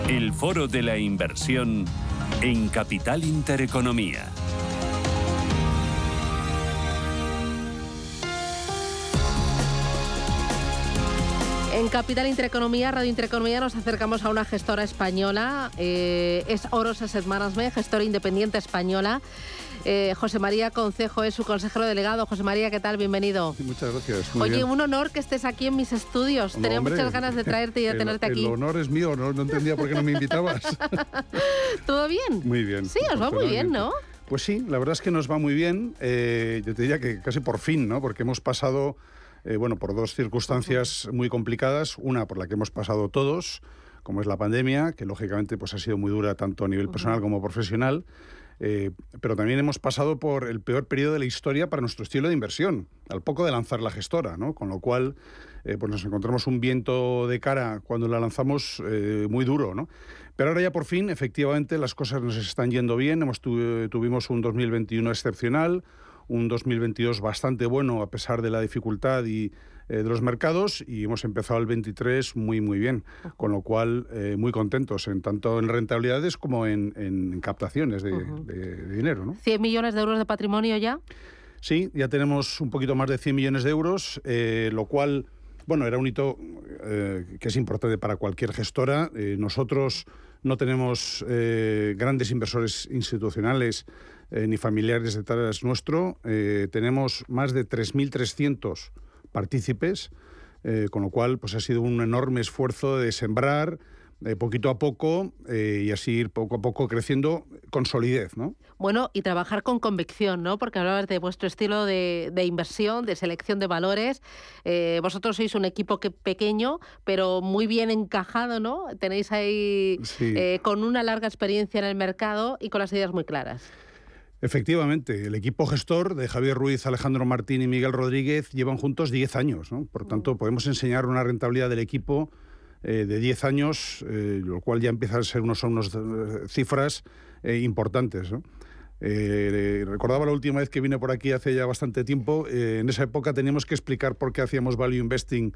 El foro de la inversión en Capital Intereconomía. En Capital Intereconomía, Radio Intereconomía, nos acercamos a una gestora española. Eh, es Oros Asset Management, gestora independiente española. Eh, José María Concejo es su consejero delegado. José María, ¿qué tal? Bienvenido. muchas gracias. Oye, un honor que estés aquí en mis estudios. Tenía muchas ganas de traerte y de tenerte aquí. El honor es mío, no, entendía por qué no me invitabas. ¿Todo bien? Muy bien. Sí, os va muy bien, ¿no? Pues sí, la verdad es que nos va muy bien. Eh, yo te diría que casi por fin, ¿no? Porque hemos pasado, eh, bueno, por dos circunstancias muy complicadas. Una por la que hemos pasado todos, como es la pandemia, que lógicamente pues ha sido muy dura tanto a nivel personal como profesional. Eh, pero también hemos pasado por el peor periodo de la historia para nuestro estilo de inversión, al poco de lanzar la gestora, ¿no? Con lo cual, eh, pues nos encontramos un viento de cara cuando la lanzamos eh, muy duro, ¿no? Pero ahora ya por fin, efectivamente, las cosas nos están yendo bien. Hemos tuvimos un 2021 excepcional, un 2022 bastante bueno a pesar de la dificultad y eh, de los mercados y hemos empezado el 23 muy muy bien, con lo cual eh, muy contentos en tanto en rentabilidades como en, captaciones de, dinero. ¿no? ¿100 millones de euros de patrimonio ya? Sí, ya tenemos un poquito más de 100 millones de euros, eh, lo cual, bueno, era un hito que es importante para cualquier gestora. nosotros no tenemos grandes inversores institucionales ni familiares detrás nuestro. tenemos más de 3.300 partícipes, eh, con lo cual pues ha sido un enorme esfuerzo de sembrar eh, poquito a poco eh, y así ir poco a poco creciendo con solidez, ¿no? Bueno, y trabajar con convicción, ¿no? Porque hablabas de vuestro estilo de, inversión, de selección de valores. vosotros sois un equipo que pequeño, pero muy bien encajado, ¿no? Tenéis ahí con una larga experiencia en el mercado y con las ideas muy claras. Efectivamente, el equipo gestor de Javier Ruiz, Alejandro Martín y Miguel Rodríguez llevan juntos 10 años. ¿no? Por tanto, podemos enseñar una rentabilidad del equipo eh, de 10 años, eh, lo cual ya empieza a ser unos, unos eh, cifras importantes. recordaba la última vez que vine por aquí hace ya bastante tiempo. en esa época teníamos que explicar por qué hacíamos value investing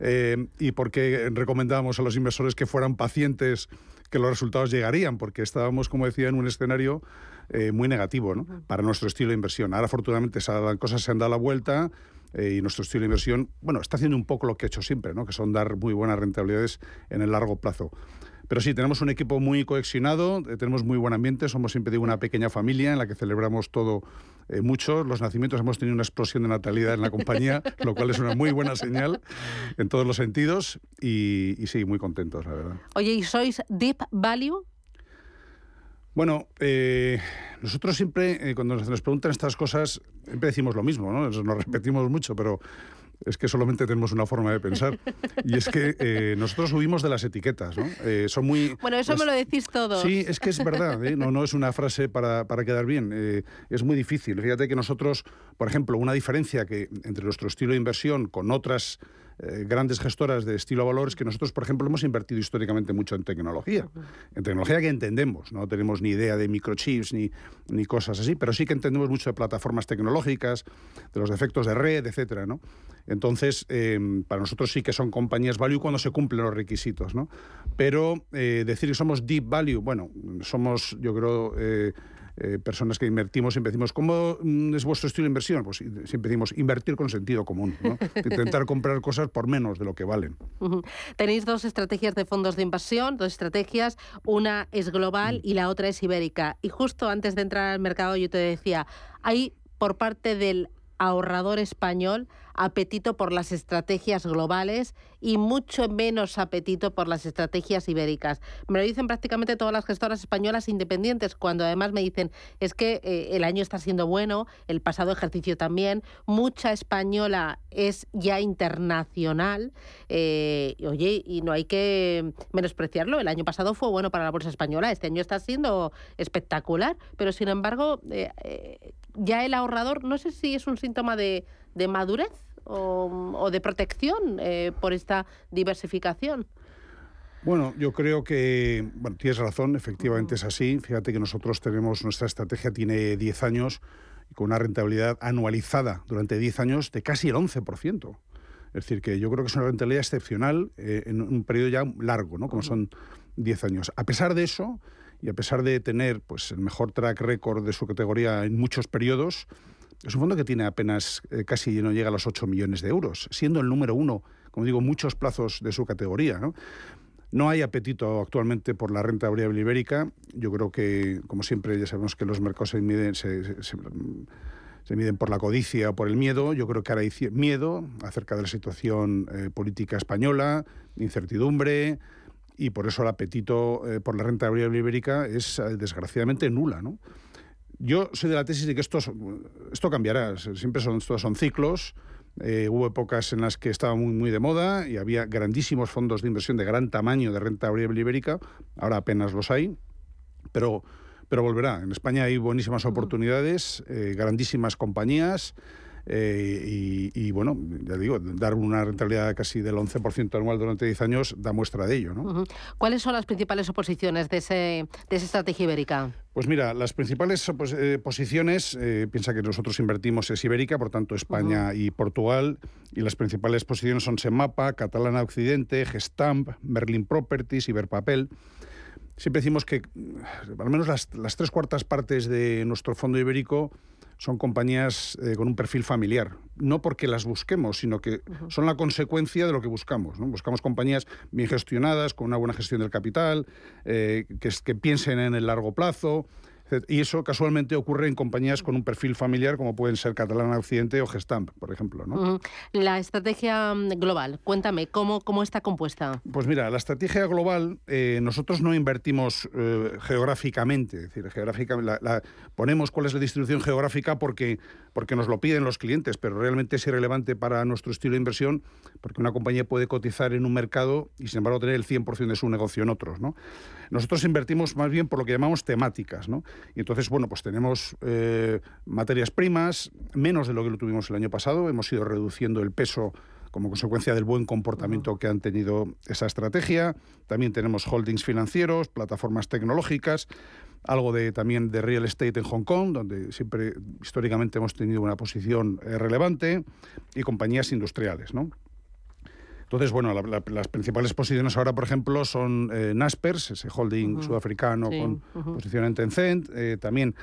eh, y porque recomendábamos a los inversores que fueran pacientes, que los resultados llegarían, porque estábamos, como decía, en un escenario eh, muy negativo ¿no? para nuestro estilo de inversión. Ahora, afortunadamente, las cosas se han dado la vuelta eh, y nuestro estilo de inversión, bueno, está haciendo un poco lo que ha hecho siempre, ¿no? que son dar muy buenas rentabilidades en el largo plazo. Pero sí, tenemos un equipo muy coexionado, eh, tenemos muy buen ambiente, somos siempre digo una pequeña familia en la que celebramos todo eh, mucho. Los nacimientos hemos tenido una explosión de natalidad en la compañía, lo cual es una muy buena señal en todos los sentidos y, y sí, muy contentos, la verdad. Oye, ¿y sois Deep Value? Bueno, eh, nosotros siempre, eh, cuando nos preguntan estas cosas, siempre decimos lo mismo, ¿no? Nos repetimos mucho, pero es que solamente tenemos una forma de pensar. Y es que eh, nosotros huimos de las etiquetas, ¿no? son muy... Bueno, eso me lo decís todos. Sí, es que es verdad, no, no es una frase para, para quedar bien. es muy difícil. Fíjate que nosotros, por ejemplo, una diferencia que entre nuestro estilo de inversión con otras eh, grandes gestoras de estilo valores que nosotros, por ejemplo, hemos invertido históricamente mucho en tecnología. En tecnología que entendemos, no tenemos ni idea de microchips ni, ni cosas así, pero sí que entendemos mucho de plataformas tecnológicas, de los defectos de red, etcétera, ¿no? Entonces, eh, para nosotros sí que son compañías value cuando se cumplen los requisitos, ¿no? Pero eh, decir que somos deep value, bueno, somos, yo creo, eh, personas que invertimos, siempre decimos, ¿cómo mm, es vuestro estilo de inversión? Pues siempre decimos, invertir con sentido común, intentar comprar cosas por menos de lo que valen. Tenéis dos estrategias de fondos de inversión, dos estrategias, una es global y la otra es ibérica. Y justo antes de entrar al mercado yo te decía, hay por parte del ahorrador español apetito por las estrategias globales y mucho menos apetito por las estrategias ibéricas. Me lo dicen prácticamente todas las gestoras españolas independientes, cuando además me dicen es que eh, el año está siendo bueno, el pasado ejercicio también, mucha española es ya internacional, eh, oye, y no hay que menospreciarlo, el año pasado fue bueno para la bolsa española, este año está siendo espectacular, pero sin embargo, eh, ya el ahorrador, no sé si es un síntoma de de madurez o, de protección eh, por esta diversificación? Bueno, yo creo que, bueno, tienes razón, efectivamente es así. Fíjate que nosotros tenemos, nuestra estrategia tiene 10 años con una rentabilidad anualizada durante 10 años de casi el 11%. Es decir, que yo creo que es una rentabilidad excepcional eh, en un periodo ya largo, ¿no? como son 10 años. A pesar de eso, y a pesar de tener pues, el mejor track record de su categoría en muchos periodos, es un fondo que tiene apenas eh, casi no llega a los 8 millones de euros, siendo el número uno, como digo, muchos plazos de su categoría. ¿no? No hay apetito actualmente por la renta variable ibérica. Yo creo que, como siempre, ya sabemos que los mercados se miden, se, miden por la codicia o por el miedo. Yo creo que ahora hay miedo acerca de la situación eh, política española, incertidumbre, y por eso el apetito eh, por la renta variable ibérica es desgraciadamente nula. ¿no? Yo soy de la tesis de que esto, esto cambiará. Siempre son, son ciclos. Eh, hubo épocas en las que estaba muy, muy de moda y había grandísimos fondos de inversión de gran tamaño de renta variable ibérica. Ahora apenas los hay. Pero, pero volverá. En España hay buenísimas oportunidades, eh, grandísimas compañías. Eh, y, bueno, ya digo, dar una rentabilidad casi del 11% anual durante 10 años da muestra de ello. ¿no? ¿Cuáles son las principales oposiciones de, ese, de esa estrategia ibérica? Pues mira, las principales eh, posiciones, eh, piensa que nosotros invertimos es Ibérica, por tanto España y Portugal, y las principales posiciones son Semapa, Catalana Occidente, Gestamp, Merlin Properties, Iberpapel. Siempre decimos que al menos las, las tres cuartas partes de nuestro fondo ibérico son compañías eh, con un perfil familiar. No porque las busquemos, sino que son la consecuencia de lo que buscamos. Buscamos compañías bien gestionadas, con una buena gestión del capital, eh, que, que piensen en el largo plazo, y eso casualmente ocurre en compañías con un perfil familiar como pueden ser Catalana Occidente o Gestamp, por ejemplo. ¿no? La estrategia mm, global, cuéntame, ¿cómo, ¿cómo está compuesta? Pues mira, la estrategia global, eh, nosotros no invertimos eh, geográficamente, es decir, geográficamente la, ponemos cuál es la distribución geográfica porque, porque nos lo piden los clientes, pero realmente es irrelevante para nuestro estilo de inversión porque una compañía puede cotizar en un mercado y sin embargo tener el 100% de su negocio en otros. ¿no? Nosotros invertimos más bien por lo que llamamos temáticas. ¿no? Y entonces, bueno, pues tenemos eh, materias primas, menos de lo que lo tuvimos el año pasado, hemos ido reduciendo el peso como consecuencia del buen comportamiento que han tenido esa estrategia. También tenemos holdings financieros, plataformas tecnológicas, algo de también de real estate en Hong Kong, donde siempre históricamente hemos tenido una posición eh, relevante, y compañías industriales, ¿no? Entonces, bueno, las principales posiciones ahora, por ejemplo, son eh, Naspers, ese holding sudafricano con posición en Tencent, eh, también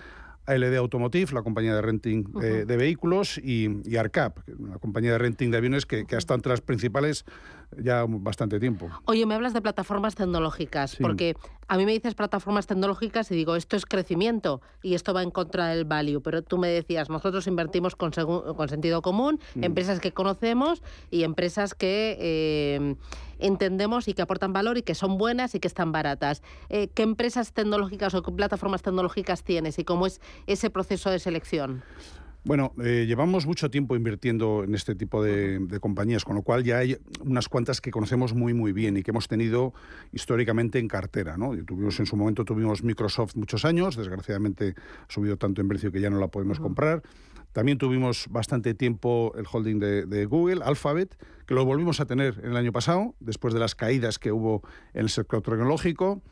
ALD Automotive, la compañía de renting de vehículos, y, Arcap, una compañía de renting de aviones que, que ha estado entre las principales ya bastante tiempo. Oye, me hablas de plataformas tecnológicas, porque a mí me dices plataformas tecnológicas y digo, esto es crecimiento y esto va en contra del value, pero tú me decías, nosotros invertimos con, con sentido común, mm. empresas que conocemos y empresas que eh, entendemos y que aportan valor y que son buenas y que están baratas. Eh, ¿Qué empresas tecnológicas o qué plataformas tecnológicas tienes y cómo es ese proceso de selección? Bueno, eh, llevamos mucho tiempo invirtiendo en este tipo de, compañías, con lo cual ya hay unas cuantas que conocemos muy muy bien y que hemos tenido históricamente en cartera. ¿no? tuvimos en su momento tuvimos Microsoft muchos años, desgraciadamente ha subido tanto en precio que ya no la podemos comprar. También tuvimos bastante tiempo el holding de, de, Google, Alphabet, que lo volvimos a tener el año pasado, después de las caídas que hubo en el sector tecnológico.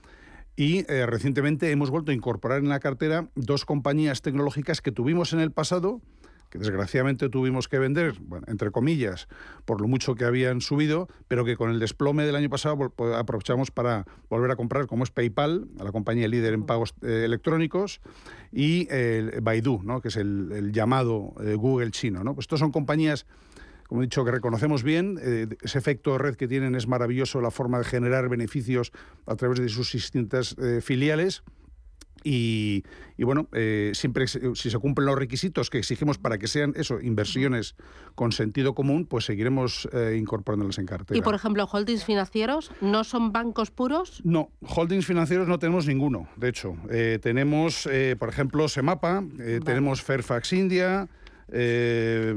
Y eh, recientemente hemos vuelto a incorporar en la cartera dos compañías tecnológicas que tuvimos en el pasado, que desgraciadamente tuvimos que vender, entre comillas, por lo mucho que habían subido, pero que con el desplome del año pasado aprovechamos para volver a comprar, como es PayPal, a la compañía líder en pagos eh, electrónicos, y Baidu, ¿no? que es el, llamado eh, Google chino. ¿no? Pues estos son compañías como he dicho, que reconocemos bien. Eh, ese efecto de red que tienen es maravilloso, la forma de generar beneficios a través de sus distintas eh, filiales. Y, bueno, eh, siempre si se cumplen los requisitos que exigimos para que sean eso, inversiones con sentido común, pues seguiremos incorporándolas en cartera. Y por ejemplo, holdings financieros, ¿no son bancos puros? No, holdings financieros no tenemos ninguno, de hecho. tenemos, por ejemplo, Semapa, tenemos Fairfax India, eh,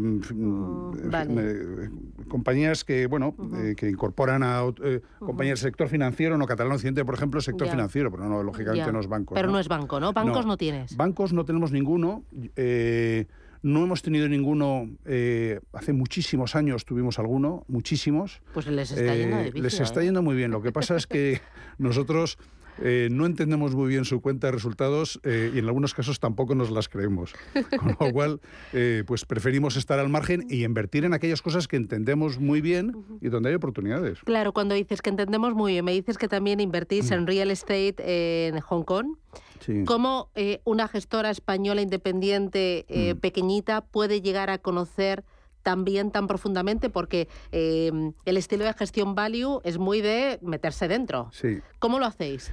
compañías que bueno eh, que incorporan a eh, compañías del sector financiero, no catalán occidente, por ejemplo, sector financiero, pero no, lógicamente no es banco. Pero ¿no? es banco, ¿no? Bancos no, tienes. Bancos no tenemos ninguno. no hemos tenido ninguno, hace muchísimos años tuvimos alguno, muchísimos. Pues les está yendo de Les está yendo muy bien. Lo que pasa es que nosotros eh, no entendemos muy bien su cuenta de resultados eh, y en algunos casos tampoco nos las creemos. Con lo cual, eh, pues preferimos estar al margen y invertir en aquellas cosas que entendemos muy bien y donde hay oportunidades. Claro, cuando dices que entendemos muy bien, me dices que también invertís en real estate en Hong Kong. ¿Cómo una gestora española independiente mm. pequeñita puede llegar a conocer también tan profundamente porque em, el estilo de gestión value es muy de meterse dentro. Sí. ¿Cómo lo hacéis?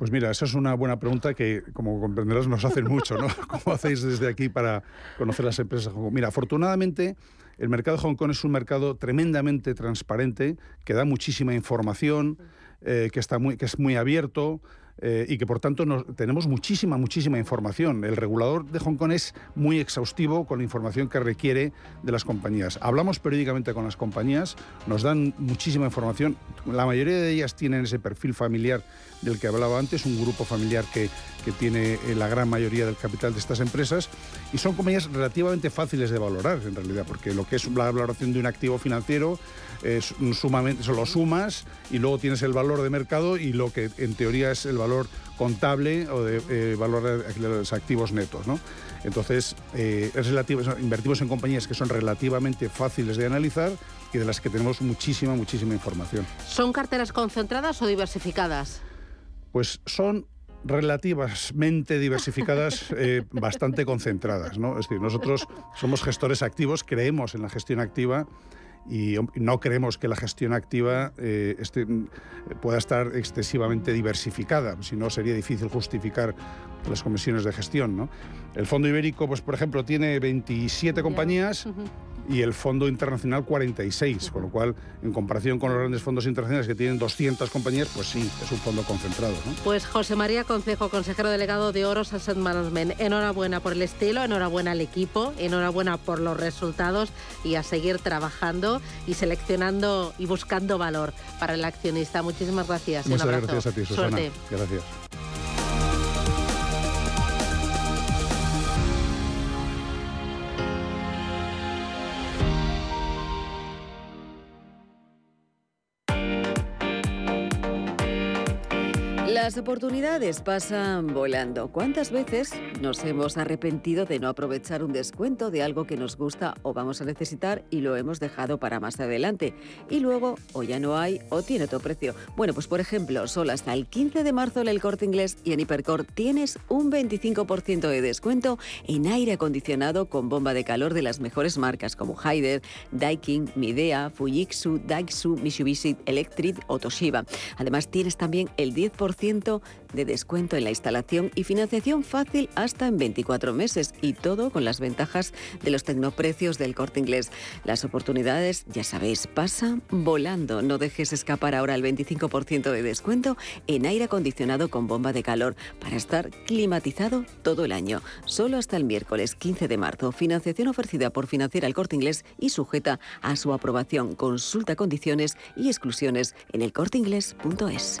Pues mira, esa es una buena pregunta que, como comprenderás, nos hacen mucho, ¿no? ¿Cómo hacéis desde aquí para conocer las empresas de Hong Kong? Mira, afortunadamente, el mercado de Hong Kong es un mercado tremendamente transparente, que da muchísima información, eh, que, está muy, que es muy abierto, eh, y que por tanto tenemos muchísima, muchísima información. El regulador de Hong Kong es muy exhaustivo con la información que requiere de las compañías. Hablamos periódicamente con las compañías, nos dan muchísima información. La mayoría de ellas tienen ese perfil familiar del que hablaba antes, un grupo familiar que, que tiene eh, la gran mayoría del capital de estas empresas y son compañías relativamente fáciles de valorar en realidad, porque lo que es la valoración de un activo financiero es sumamente, lo sumas y luego tienes el valor de mercado y lo que en teoría es el valor contable o de eh, valor de los activos netos. ¿no? Entonces, eh, es relativo, invertimos en compañías que son relativamente fáciles de analizar y de las que tenemos muchísima, muchísima información. ¿Son carteras concentradas o diversificadas? Pues son relativamente diversificadas, eh, bastante concentradas. ¿no? Es decir, nosotros somos gestores activos, creemos en la gestión activa y no creemos que la gestión activa eh, pueda estar excesivamente diversificada, si no sería difícil justificar las comisiones de gestión. ¿no? El Fondo Ibérico, pues, por ejemplo, tiene 27 compañías y el Fondo Internacional 46, con lo cual, en comparación con los grandes fondos internacionales que tienen 200 compañías, pues sí, es un fondo concentrado. Pues José María Concejo, consejero delegado de Oros Asset Management, enhorabuena por el estilo, enhorabuena al equipo, enhorabuena por los resultados y a seguir trabajando y seleccionando y buscando valor para el accionista. Muchísimas gracias. Muchas gracias a ti, Susana. Gracias. Las oportunidades pasan volando. ¿Cuántas veces nos hemos arrepentido de no aprovechar un descuento de algo que nos gusta o vamos a necesitar y lo hemos dejado para más adelante? Y luego o ya no hay o tiene otro precio. Bueno, pues por ejemplo, solo hasta el 15 de marzo en el corte inglés y en Hipercor tienes un 25% de descuento en aire acondicionado con bomba de calor de las mejores marcas como Haider, Daikin, Midea, Fujitsu, Daisu, Mitsubishi Electric o Toshiba. Además tienes también el 10% de descuento en la instalación y financiación fácil hasta en 24 meses y todo con las ventajas de los tecnoprecios del corte inglés. Las oportunidades, ya sabéis, pasan volando. No dejes escapar ahora el 25% de descuento en aire acondicionado con bomba de calor para estar climatizado todo el año. Solo hasta el miércoles 15 de marzo. Financiación ofrecida por Financiera el Corte Inglés y sujeta a su aprobación. Consulta condiciones y exclusiones en elcorteinglés.es.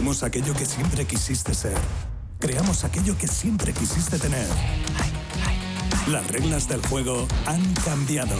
Somos aquello que siempre quisiste ser. Creamos aquello que siempre quisiste tener. Las reglas del juego han cambiado.